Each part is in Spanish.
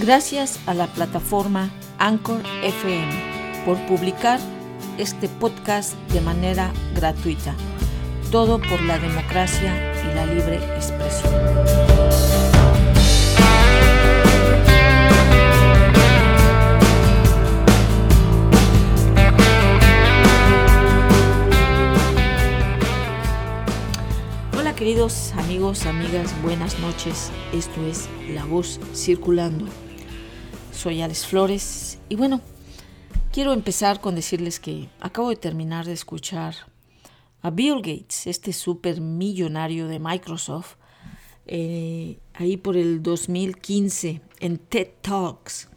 Gracias a la plataforma Anchor FM por publicar este podcast de manera gratuita. Todo por la democracia y la libre expresión. Hola queridos amigos, amigas, buenas noches. Esto es La Voz Circulando. Soy Alex Flores y bueno, quiero empezar con decirles que acabo de terminar de escuchar a Bill Gates, este super millonario de Microsoft, eh, ahí por el 2015 en TED Talks,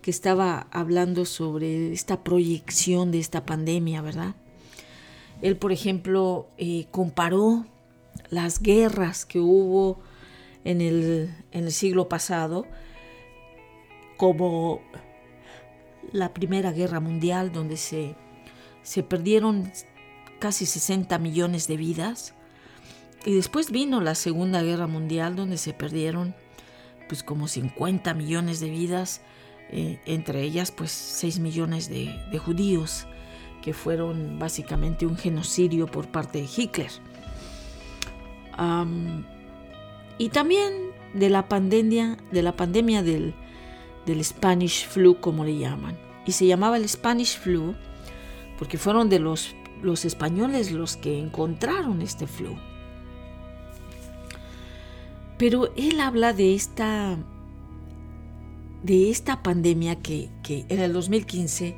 que estaba hablando sobre esta proyección de esta pandemia, ¿verdad? Él, por ejemplo, eh, comparó las guerras que hubo en el, en el siglo pasado como la Primera Guerra Mundial, donde se, se perdieron casi 60 millones de vidas. Y después vino la Segunda Guerra Mundial, donde se perdieron pues como 50 millones de vidas, eh, entre ellas pues 6 millones de, judíos, que fueron básicamente un genocidio por parte de Hitler. y también de la pandemia, de la pandemia del, del Spanish flu, como le llaman. Y se llamaba el Spanish flu porque fueron de los, los españoles los que encontraron este flu. Pero él habla de esta, de esta pandemia que, que en el 2015,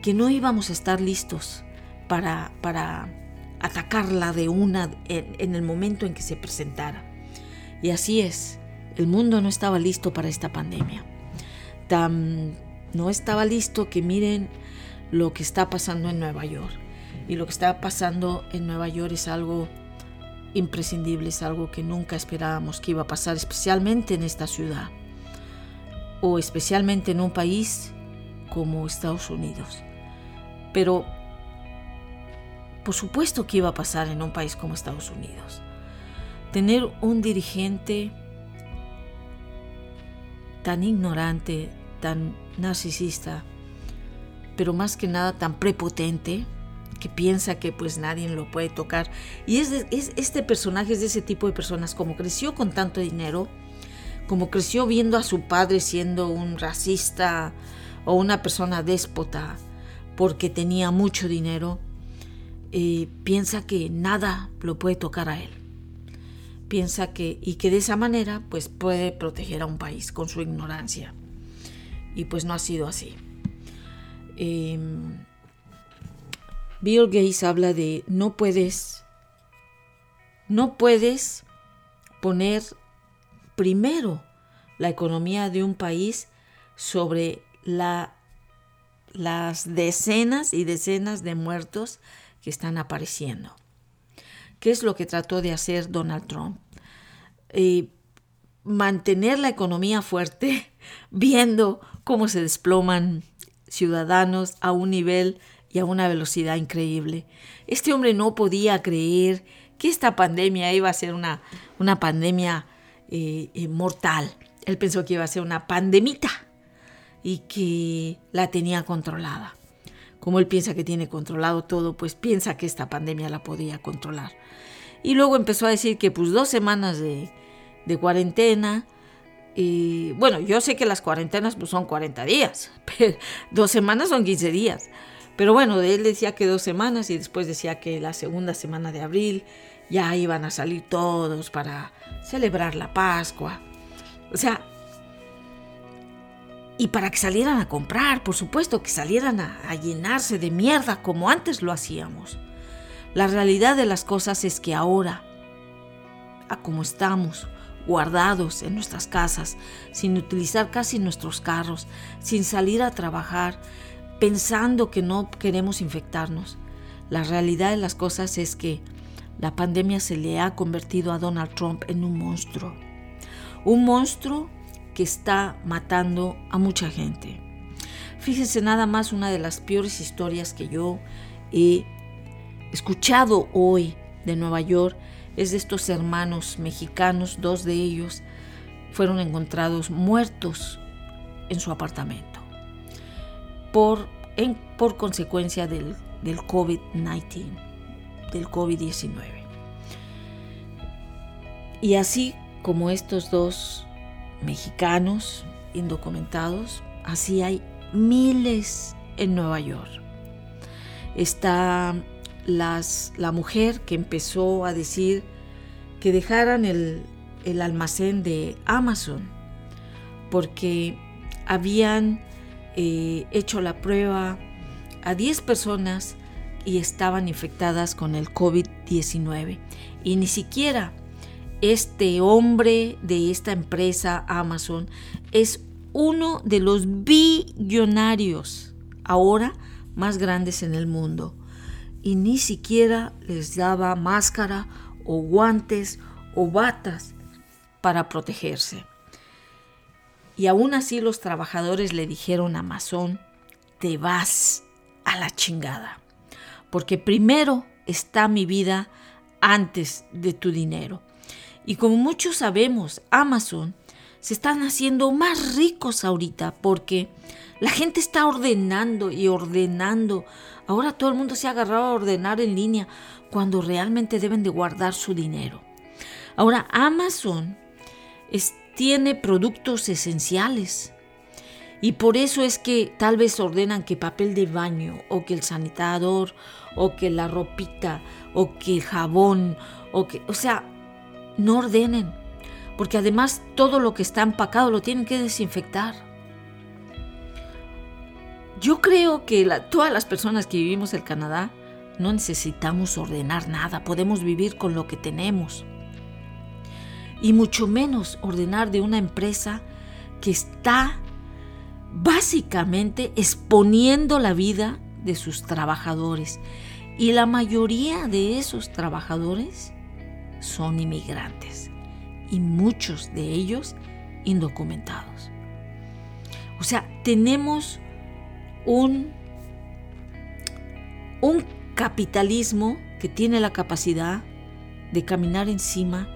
que no íbamos a estar listos para, para atacarla de una en el momento en que se presentara. Y así es, el mundo no estaba listo para esta pandemia no estaba listo que miren lo que está pasando en Nueva York. Y lo que está pasando en Nueva York es algo imprescindible, es algo que nunca esperábamos que iba a pasar, especialmente en esta ciudad o especialmente en un país como Estados Unidos. Pero por supuesto que iba a pasar en un país como Estados Unidos. Tener un dirigente tan ignorante, tan narcisista, pero más que nada tan prepotente que piensa que pues nadie lo puede tocar. Y es, este personaje es de ese tipo de personas, como creció con tanto dinero, como creció viendo a su padre siendo un racista o una persona déspota porque tenía mucho dinero, eh, piensa que nada lo puede tocar a él piensa que y que de esa manera pues puede proteger a un país con su ignorancia y pues no ha sido así em, Bill Gates habla de no puedes no puedes poner primero la economía de un país sobre la, las decenas y decenas de muertos que están apareciendo. ¿Qué es lo que trató de hacer Donald Trump? Mantener la economía fuerte, viendo cómo se desploman ciudadanos a un nivel y a una velocidad increíble. Este hombre no podía creer que esta pandemia iba a ser una, una pandemia eh, eh, mortal. Él pensó que iba a ser una pandemita y que la tenía controlada como él piensa que tiene controlado todo, pues piensa que esta pandemia la podía controlar. Y luego empezó a decir que pues dos semanas de, cuarentena, y bueno, yo sé que las cuarentenas pues son 40 días, pero dos semanas son 15 días. Pero bueno, él decía que dos semanas y después decía que la segunda semana de abril ya iban a salir todos para celebrar la Pascua. O sea, y para que salieran a comprar, por supuesto, que salieran a, llenarse de mierda como antes lo hacíamos. La realidad de las cosas es que ahora, a como estamos, guardados en nuestras casas, sin utilizar casi nuestros carros, sin salir a trabajar, pensando que no queremos infectarnos. La realidad de las cosas es que la pandemia se le ha convertido a Donald Trump en un monstruo. Un monstruo que está matando a mucha gente. Fíjense nada más una de las peores historias que yo he escuchado hoy de Nueva York es de estos hermanos mexicanos, dos de ellos fueron encontrados muertos en su apartamento por, en, por consecuencia del, del COVID-19, del COVID-19. Y así como estos dos mexicanos indocumentados, así hay miles en Nueva York. Está las, la mujer que empezó a decir que dejaran el, almacén de Amazon porque habían eh, hecho la prueba a 10 personas y estaban infectadas con el COVID-19. Y ni siquiera este hombre de esta empresa Amazon es uno de los billonarios ahora más grandes en el mundo. Y ni siquiera les daba máscara o guantes o batas para protegerse. Y aún así los trabajadores le dijeron a Amazon, te vas a la chingada, porque primero está mi vida antes de tu dinero. Y como muchos sabemos, Amazon se están haciendo más ricos ahorita porque la gente está ordenando y ordenando. Ahora todo el mundo se ha agarrado a ordenar en línea cuando realmente deben de guardar su dinero. Ahora Amazon tiene productos esenciales. Y por eso es que tal vez ordenan que papel de baño o que el sanitador o que la ropita o que el jabón o que, o sea, no ordenen, porque además todo lo que está empacado lo tienen que desinfectar. Yo creo que todas las personas que vivimos en Canadá no necesitamos ordenar nada, podemos vivir con lo que tenemos y mucho menos ordenar de una empresa que está básicamente exponiendo la vida de sus trabajadores. Y la mayoría de esos trabajadores son inmigrantes y muchos de ellos indocumentados. O sea, tenemos un, un capitalismo que tiene la capacidad de caminar encima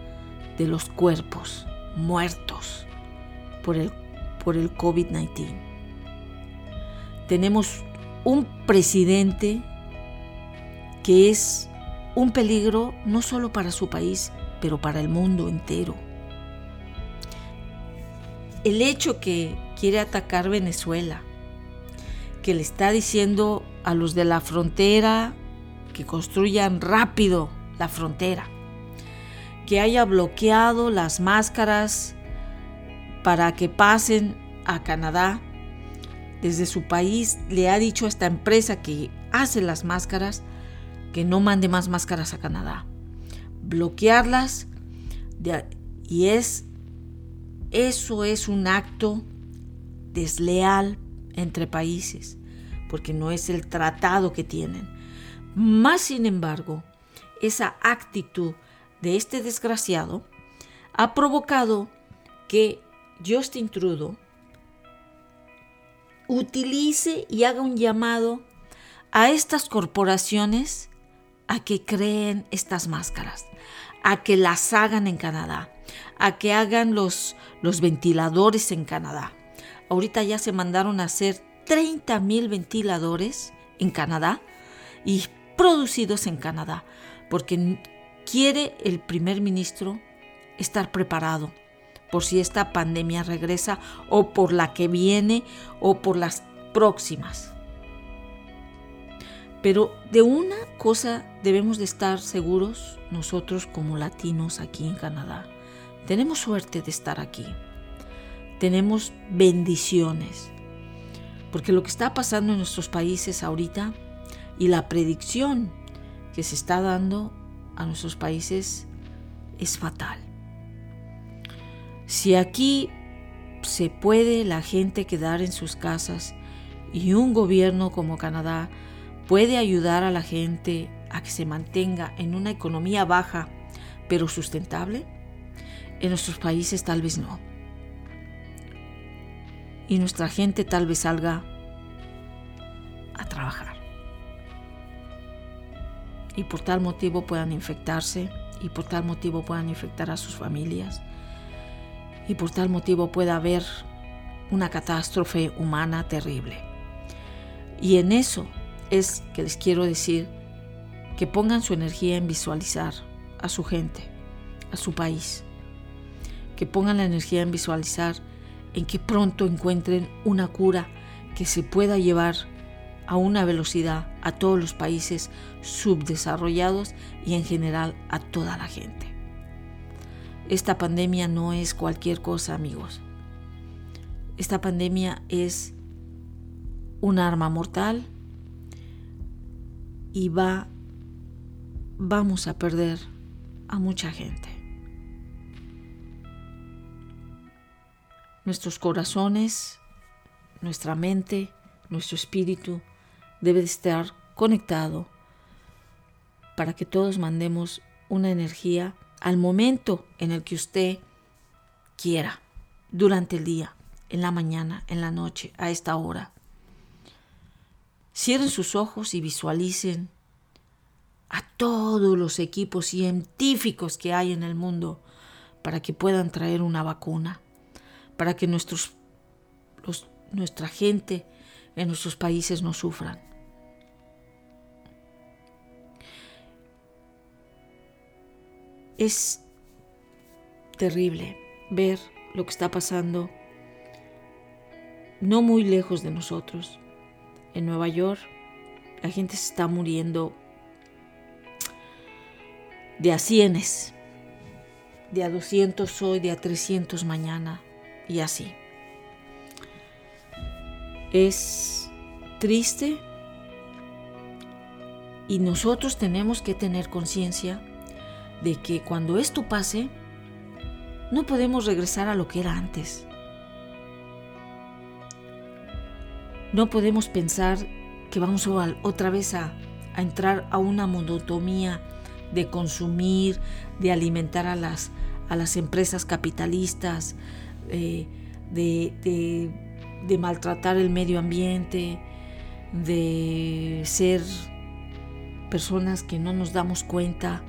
de los cuerpos muertos por el, por el COVID-19. Tenemos un presidente que es un peligro no solo para su país, pero para el mundo entero. El hecho que quiere atacar Venezuela, que le está diciendo a los de la frontera que construyan rápido la frontera, que haya bloqueado las máscaras para que pasen a Canadá. Desde su país le ha dicho a esta empresa que hace las máscaras que no mande más máscaras a Canadá. Bloquearlas y es eso es un acto desleal entre países, porque no es el tratado que tienen. Más sin embargo, esa actitud de este desgraciado ha provocado que Justin Trudeau utilice y haga un llamado a estas corporaciones a que creen estas máscaras, a que las hagan en Canadá, a que hagan los, ventiladores en Canadá. Ahorita ya se mandaron a hacer 30 mil ventiladores en Canadá y producidos en Canadá, porque quiere el primer ministro estar preparado por si esta pandemia regresa o por la que viene o por las próximas. Pero de una cosa debemos de estar seguros nosotros como latinos aquí en Canadá. Tenemos suerte de estar aquí. Tenemos bendiciones. Porque lo que está pasando en nuestros países ahorita y la predicción que se está dando a nuestros países es fatal. Si aquí se puede la gente quedar en sus casas y un gobierno como Canadá puede ayudar a la gente a que se mantenga en una economía baja pero sustentable, en nuestros países tal vez no. Y nuestra gente tal vez salga a trabajar y por tal motivo puedan infectarse y por tal motivo puedan infectar a sus familias y por tal motivo pueda haber una catástrofe humana terrible. Y en eso es que les quiero decir que pongan su energía en visualizar a su gente, a su país. Que pongan la energía en visualizar en que pronto encuentren una cura que se pueda llevar a una velocidad a todos los países subdesarrollados y en general a toda la gente. Esta pandemia no es cualquier cosa, amigos. Esta pandemia es un arma mortal y va vamos a perder a mucha gente. Nuestros corazones, nuestra mente, nuestro espíritu debe estar conectado para que todos mandemos una energía al momento en el que usted quiera, durante el día, en la mañana, en la noche, a esta hora. Cierren sus ojos y visualicen a todos los equipos científicos que hay en el mundo para que puedan traer una vacuna, para que nuestros, nuestra gente en nuestros países no sufran. Es terrible ver lo que está pasando no muy lejos de nosotros. En Nueva York la gente se está muriendo de a cienes, de a 200 hoy, de a 300 mañana y así. Es triste y nosotros tenemos que tener conciencia de que cuando esto pase, no podemos regresar a lo que era antes. No podemos pensar que vamos otra vez a, entrar a una monotomía de consumir, de alimentar a las, a las empresas capitalistas, eh, de, de maltratar el medio ambiente, de ser personas que no nos damos cuenta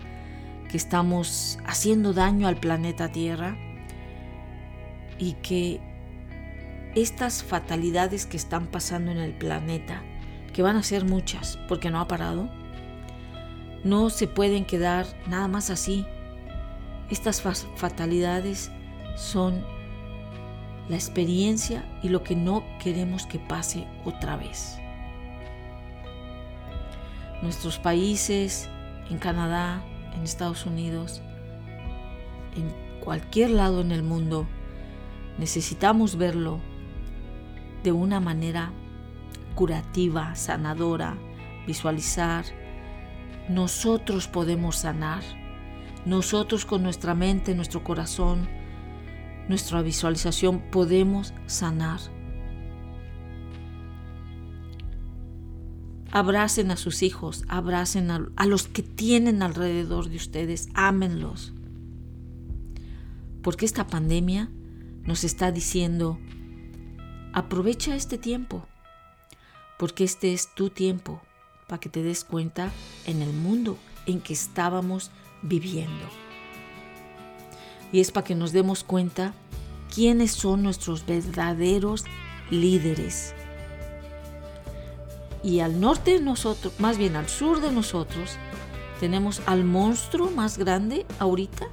que estamos haciendo daño al planeta Tierra y que estas fatalidades que están pasando en el planeta, que van a ser muchas porque no ha parado, no se pueden quedar nada más así. Estas fatalidades son la experiencia y lo que no queremos que pase otra vez. Nuestros países, en Canadá, en Estados Unidos, en cualquier lado en el mundo, necesitamos verlo de una manera curativa, sanadora, visualizar. Nosotros podemos sanar. Nosotros con nuestra mente, nuestro corazón, nuestra visualización podemos sanar. Abracen a sus hijos, abracen a, los que tienen alrededor de ustedes, ámenlos. Porque esta pandemia nos está diciendo, aprovecha este tiempo, porque este es tu tiempo para que te des cuenta en el mundo en que estábamos viviendo. Y es para que nos demos cuenta quiénes son nuestros verdaderos líderes y al norte de nosotros, más bien al sur de nosotros, tenemos al monstruo más grande ahorita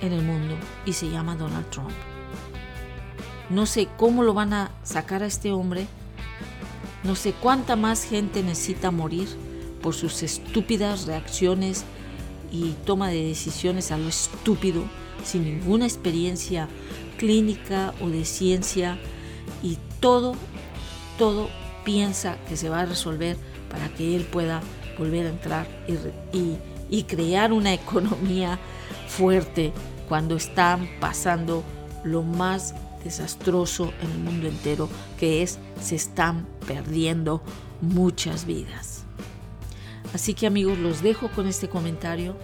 en el mundo y se llama Donald Trump. No sé cómo lo van a sacar a este hombre. No sé cuánta más gente necesita morir por sus estúpidas reacciones y toma de decisiones a lo estúpido, sin ninguna experiencia clínica o de ciencia y todo, todo piensa que se va a resolver para que él pueda volver a entrar y, crear una economía fuerte cuando están pasando lo más desastroso en el mundo entero, que es se están perdiendo muchas vidas. Así que amigos, los dejo con este comentario.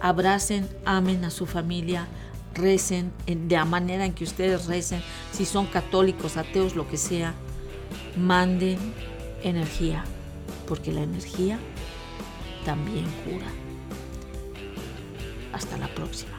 Abracen, amen a su familia, recen de la manera en que ustedes recen, si son católicos, ateos, lo que sea, manden energía, porque la energía también cura. Hasta la próxima.